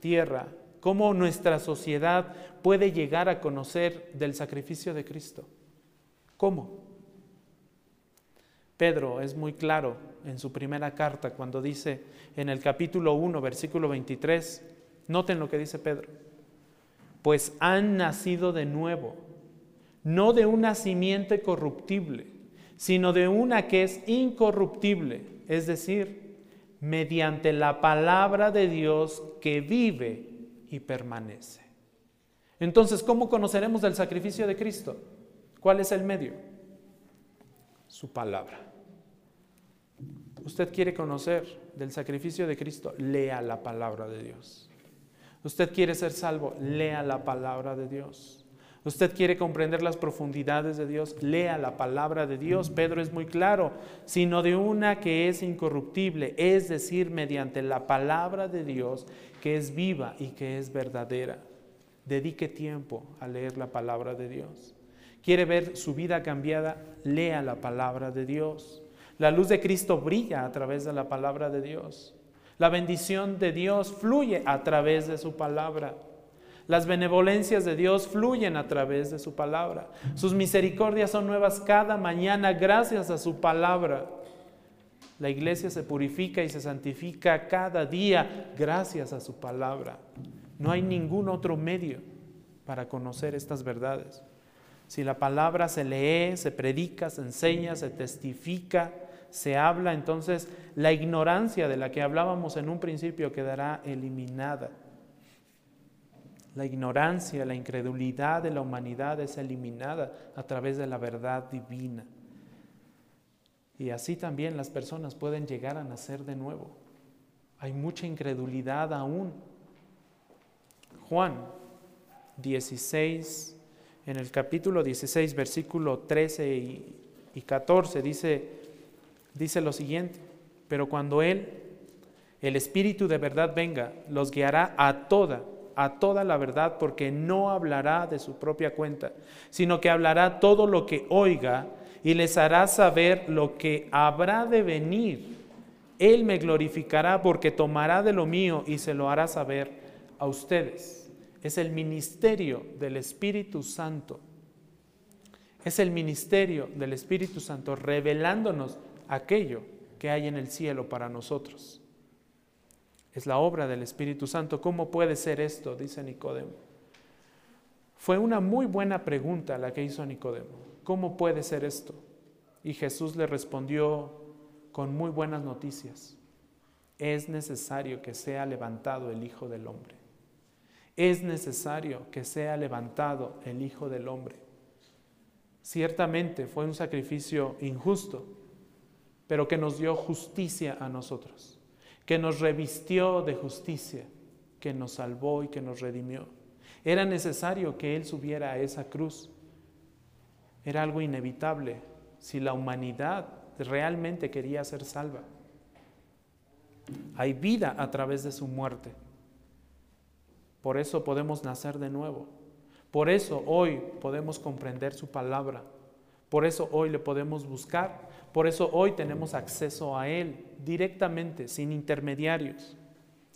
tierra, cómo nuestra sociedad puede llegar a conocer del sacrificio de Cristo? ¿Cómo? Pedro es muy claro en su primera carta cuando dice en el capítulo 1, versículo 23, noten lo que dice Pedro, pues han nacido de nuevo, no de un nacimiento corruptible, sino de una que es incorruptible, es decir, mediante la palabra de Dios que vive y permanece. Entonces, ¿cómo conoceremos del sacrificio de Cristo? ¿Cuál es el medio? Su palabra. Usted quiere conocer del sacrificio de Cristo, lea la palabra de Dios. Usted quiere ser salvo, lea la palabra de Dios. Usted quiere comprender las profundidades de Dios, lea la palabra de Dios. Pedro es muy claro, sino de una que es incorruptible, es decir, mediante la palabra de Dios que es viva y que es verdadera. Dedique tiempo a leer la palabra de Dios. ¿Quiere ver su vida cambiada? Lea la palabra de Dios. La luz de Cristo brilla a través de la palabra de Dios. La bendición de Dios fluye a través de su palabra. Las benevolencias de Dios fluyen a través de su palabra. Sus misericordias son nuevas cada mañana gracias a su palabra. La iglesia se purifica y se santifica cada día gracias a su palabra. No hay ningún otro medio para conocer estas verdades. Si la palabra se lee, se predica, se enseña, se testifica, se habla, entonces la ignorancia de la que hablábamos en un principio quedará eliminada. La ignorancia, la incredulidad de la humanidad es eliminada a través de la verdad divina. Y así también las personas pueden llegar a nacer de nuevo. Hay mucha incredulidad aún. Juan 16, en el capítulo 16, versículo 13 y, y 14, dice, dice lo siguiente, pero cuando Él, el Espíritu de verdad venga, los guiará a toda, a toda la verdad, porque no hablará de su propia cuenta, sino que hablará todo lo que oiga y les hará saber lo que habrá de venir. Él me glorificará porque tomará de lo mío y se lo hará saber a ustedes. Es el ministerio del Espíritu Santo. Es el ministerio del Espíritu Santo revelándonos aquello que hay en el cielo para nosotros. Es la obra del Espíritu Santo. ¿Cómo puede ser esto? Dice Nicodemo. Fue una muy buena pregunta la que hizo Nicodemo. ¿Cómo puede ser esto? Y Jesús le respondió con muy buenas noticias. Es necesario que sea levantado el Hijo del Hombre. Es necesario que sea levantado el Hijo del Hombre. Ciertamente fue un sacrificio injusto, pero que nos dio justicia a nosotros, que nos revistió de justicia, que nos salvó y que nos redimió. Era necesario que Él subiera a esa cruz. Era algo inevitable si la humanidad realmente quería ser salva. Hay vida a través de su muerte. Por eso podemos nacer de nuevo. Por eso hoy podemos comprender su palabra. Por eso hoy le podemos buscar por eso hoy tenemos acceso a Él directamente, sin intermediarios.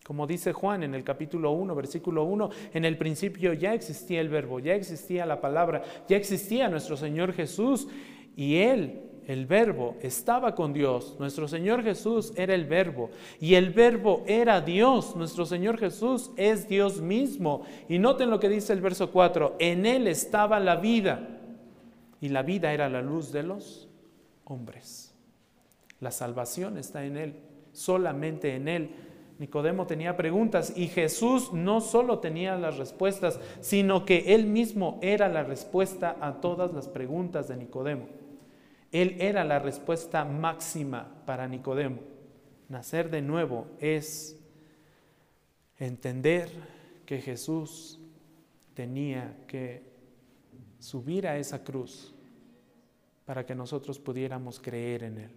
Como dice Juan en el capítulo 1, versículo 1, en el principio ya existía el verbo, ya existía la palabra, ya existía nuestro Señor Jesús y Él, el verbo, estaba con Dios. Nuestro Señor Jesús era el verbo y el verbo era Dios. Nuestro Señor Jesús es Dios mismo. Y noten lo que dice el verso 4, en Él estaba la vida y la vida era la luz de los hombres. La salvación está en Él, solamente en Él. Nicodemo tenía preguntas y Jesús no solo tenía las respuestas, sino que Él mismo era la respuesta a todas las preguntas de Nicodemo. Él era la respuesta máxima para Nicodemo. Nacer de nuevo es entender que Jesús tenía que subir a esa cruz para que nosotros pudiéramos creer en Él.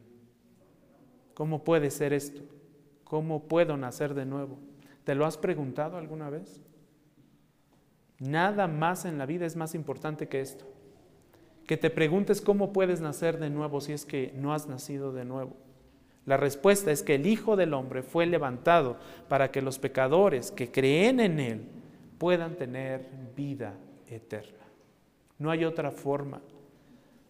¿Cómo puede ser esto? ¿Cómo puedo nacer de nuevo? ¿Te lo has preguntado alguna vez? Nada más en la vida es más importante que esto. Que te preguntes cómo puedes nacer de nuevo si es que no has nacido de nuevo. La respuesta es que el Hijo del Hombre fue levantado para que los pecadores que creen en Él puedan tener vida eterna. No hay otra forma.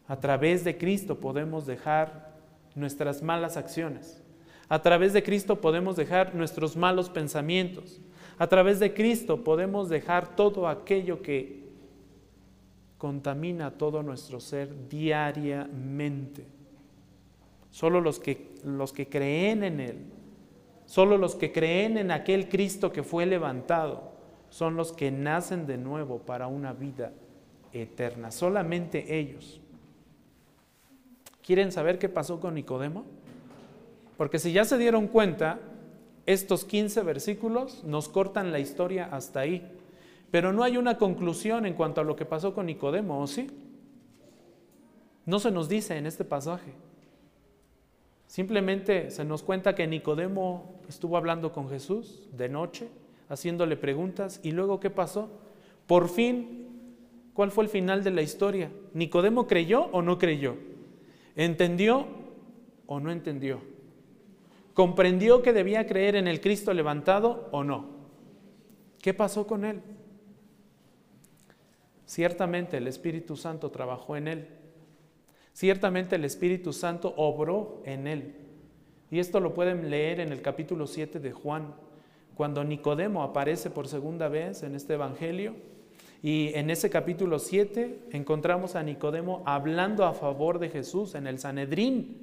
A través de Cristo podemos dejar nuestras malas acciones. A través de Cristo podemos dejar nuestros malos pensamientos. A través de Cristo podemos dejar todo aquello que contamina todo nuestro ser diariamente. Solo los que, los que creen en Él, solo los que creen en aquel Cristo que fue levantado, son los que nacen de nuevo para una vida eterna. Solamente ellos. ¿Quieren saber qué pasó con Nicodemo? Porque si ya se dieron cuenta, estos 15 versículos nos cortan la historia hasta ahí. Pero no hay una conclusión en cuanto a lo que pasó con Nicodemo, ¿o sí? No se nos dice en este pasaje. Simplemente se nos cuenta que Nicodemo estuvo hablando con Jesús de noche, haciéndole preguntas, y luego ¿qué pasó? Por fin, ¿cuál fue el final de la historia? ¿Nicodemo creyó o no creyó? ¿Entendió o no entendió? ¿Comprendió que debía creer en el Cristo levantado o no? ¿Qué pasó con él? Ciertamente el Espíritu Santo trabajó en él. Ciertamente el Espíritu Santo obró en él. Y esto lo pueden leer en el capítulo 7 de Juan, cuando Nicodemo aparece por segunda vez en este Evangelio. Y en ese capítulo 7 encontramos a Nicodemo hablando a favor de Jesús en el Sanedrín.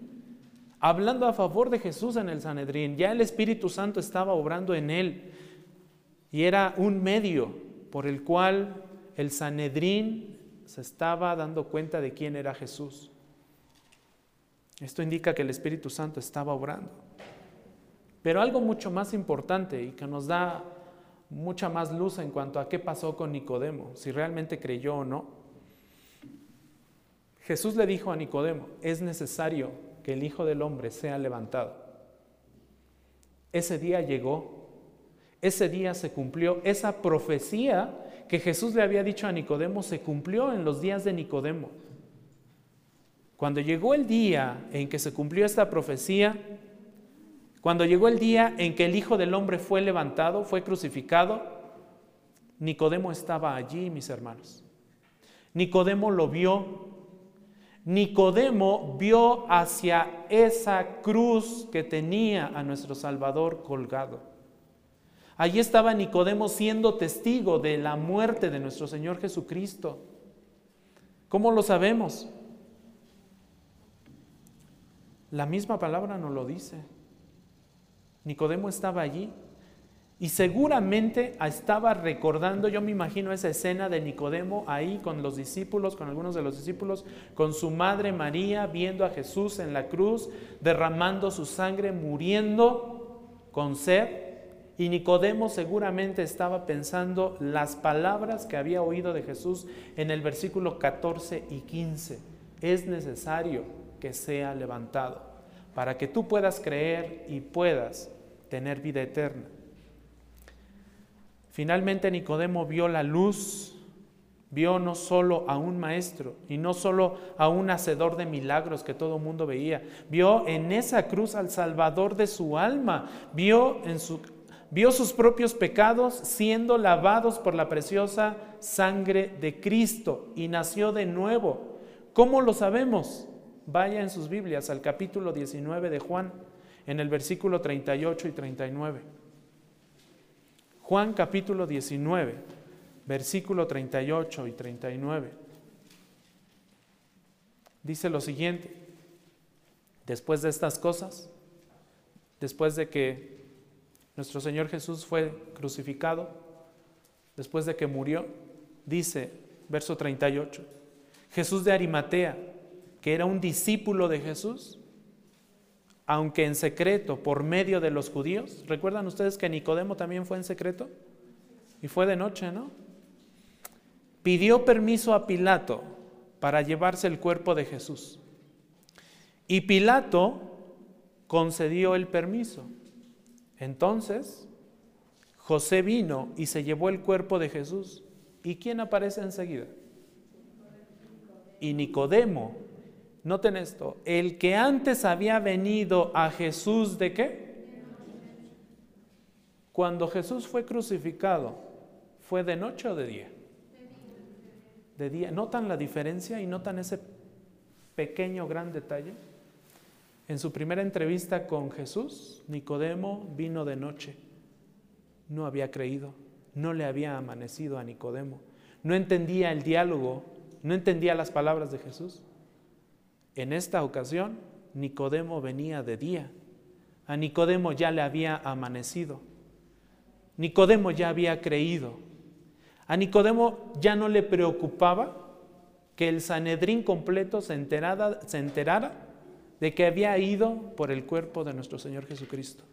Hablando a favor de Jesús en el Sanedrín. Ya el Espíritu Santo estaba obrando en él. Y era un medio por el cual el Sanedrín se estaba dando cuenta de quién era Jesús. Esto indica que el Espíritu Santo estaba obrando. Pero algo mucho más importante y que nos da mucha más luz en cuanto a qué pasó con Nicodemo, si realmente creyó o no. Jesús le dijo a Nicodemo, es necesario que el Hijo del Hombre sea levantado. Ese día llegó, ese día se cumplió, esa profecía que Jesús le había dicho a Nicodemo se cumplió en los días de Nicodemo. Cuando llegó el día en que se cumplió esta profecía, cuando llegó el día en que el Hijo del Hombre fue levantado, fue crucificado, Nicodemo estaba allí, mis hermanos. Nicodemo lo vio. Nicodemo vio hacia esa cruz que tenía a nuestro Salvador colgado. Allí estaba Nicodemo siendo testigo de la muerte de nuestro Señor Jesucristo. ¿Cómo lo sabemos? La misma palabra nos lo dice. Nicodemo estaba allí y seguramente estaba recordando, yo me imagino esa escena de Nicodemo ahí con los discípulos, con algunos de los discípulos, con su madre María viendo a Jesús en la cruz, derramando su sangre, muriendo con sed y Nicodemo seguramente estaba pensando las palabras que había oído de Jesús en el versículo 14 y 15. Es necesario que sea levantado para que tú puedas creer y puedas tener vida eterna. Finalmente Nicodemo vio la luz, vio no solo a un maestro y no solo a un hacedor de milagros que todo el mundo veía, vio en esa cruz al Salvador de su alma, vio en su vio sus propios pecados siendo lavados por la preciosa sangre de Cristo y nació de nuevo. ¿Cómo lo sabemos? Vaya en sus Biblias al capítulo 19 de Juan, en el versículo 38 y 39. Juan capítulo 19, versículo 38 y 39. Dice lo siguiente, después de estas cosas, después de que nuestro Señor Jesús fue crucificado después de que murió. Dice, verso 38, Jesús de Arimatea, que era un discípulo de Jesús, aunque en secreto por medio de los judíos. ¿Recuerdan ustedes que Nicodemo también fue en secreto? Y fue de noche, ¿no? Pidió permiso a Pilato para llevarse el cuerpo de Jesús. Y Pilato concedió el permiso. Entonces, José vino y se llevó el cuerpo de Jesús. ¿Y quién aparece enseguida? Y Nicodemo. Noten esto, el que antes había venido a Jesús de qué? Cuando Jesús fue crucificado, ¿fue de noche o de día? De día. ¿Notan la diferencia y notan ese pequeño gran detalle? En su primera entrevista con Jesús, Nicodemo vino de noche. No había creído, no le había amanecido a Nicodemo. No entendía el diálogo, no entendía las palabras de Jesús. En esta ocasión, Nicodemo venía de día. A Nicodemo ya le había amanecido. Nicodemo ya había creído. A Nicodemo ya no le preocupaba que el Sanedrín completo se se enterara de que había ido por el cuerpo de nuestro Señor Jesucristo.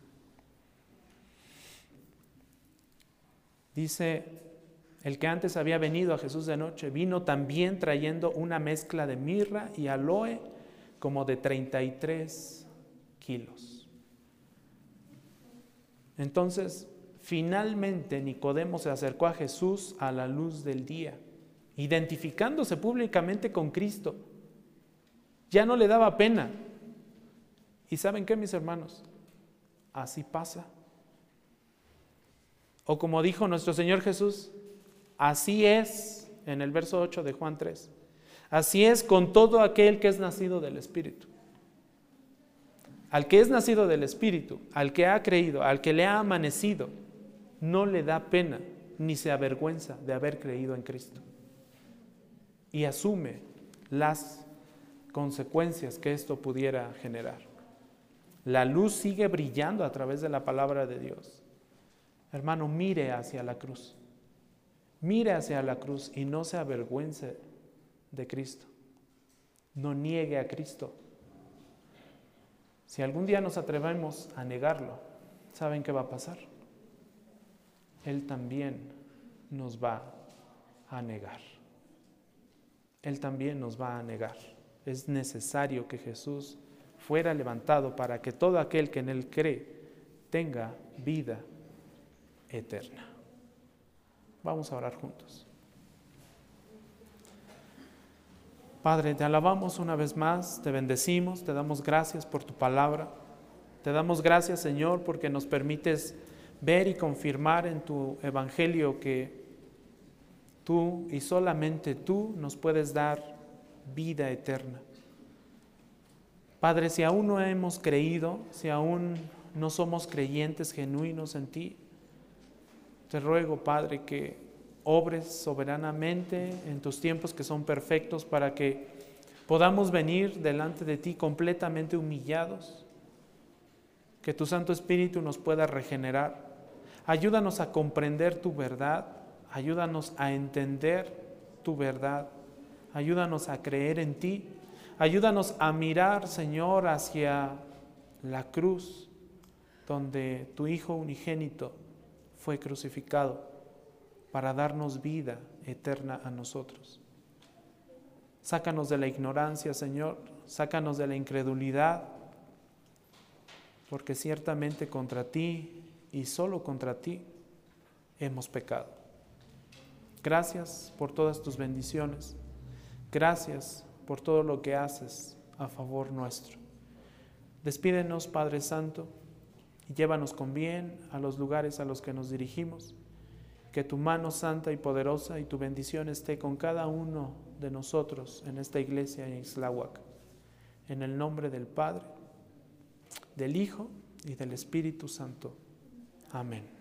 Dice, el que antes había venido a Jesús de noche, vino también trayendo una mezcla de mirra y aloe como de 33 kilos. Entonces, finalmente Nicodemo se acercó a Jesús a la luz del día, identificándose públicamente con Cristo. Ya no le daba pena, ¿Y saben qué, mis hermanos? Así pasa. O como dijo nuestro Señor Jesús, así es en el verso 8 de Juan 3. Así es con todo aquel que es nacido del Espíritu. Al que es nacido del Espíritu, al que ha creído, al que le ha amanecido, no le da pena ni se avergüenza de haber creído en Cristo. Y asume las consecuencias que esto pudiera generar. La luz sigue brillando a través de la palabra de Dios. Hermano, mire hacia la cruz. Mire hacia la cruz y no se avergüence de Cristo. No niegue a Cristo. Si algún día nos atrevemos a negarlo, ¿saben qué va a pasar? Él también nos va a negar. Él también nos va a negar. Es necesario que Jesús fuera levantado para que todo aquel que en él cree tenga vida eterna. Vamos a orar juntos. Padre, te alabamos una vez más, te bendecimos, te damos gracias por tu palabra. Te damos gracias, Señor, porque nos permites ver y confirmar en tu evangelio que tú y solamente tú nos puedes dar vida eterna. Padre, si aún no hemos creído, si aún no somos creyentes genuinos en ti, te ruego, Padre, que obres soberanamente en tus tiempos que son perfectos para que podamos venir delante de ti completamente humillados, que tu Santo Espíritu nos pueda regenerar. Ayúdanos a comprender tu verdad, ayúdanos a entender tu verdad, ayúdanos a creer en ti. Ayúdanos a mirar, Señor, hacia la cruz donde tu Hijo unigénito fue crucificado para darnos vida eterna a nosotros. Sácanos de la ignorancia, Señor, sácanos de la incredulidad, porque ciertamente contra ti y solo contra ti hemos pecado. Gracias por todas tus bendiciones. Gracias por todo lo que haces a favor nuestro. Despídenos, Padre Santo, y llévanos con bien a los lugares a los que nos dirigimos. Que tu mano santa y poderosa y tu bendición esté con cada uno de nosotros en esta iglesia en Ixlahuac. En el nombre del Padre, del Hijo y del Espíritu Santo. Amén.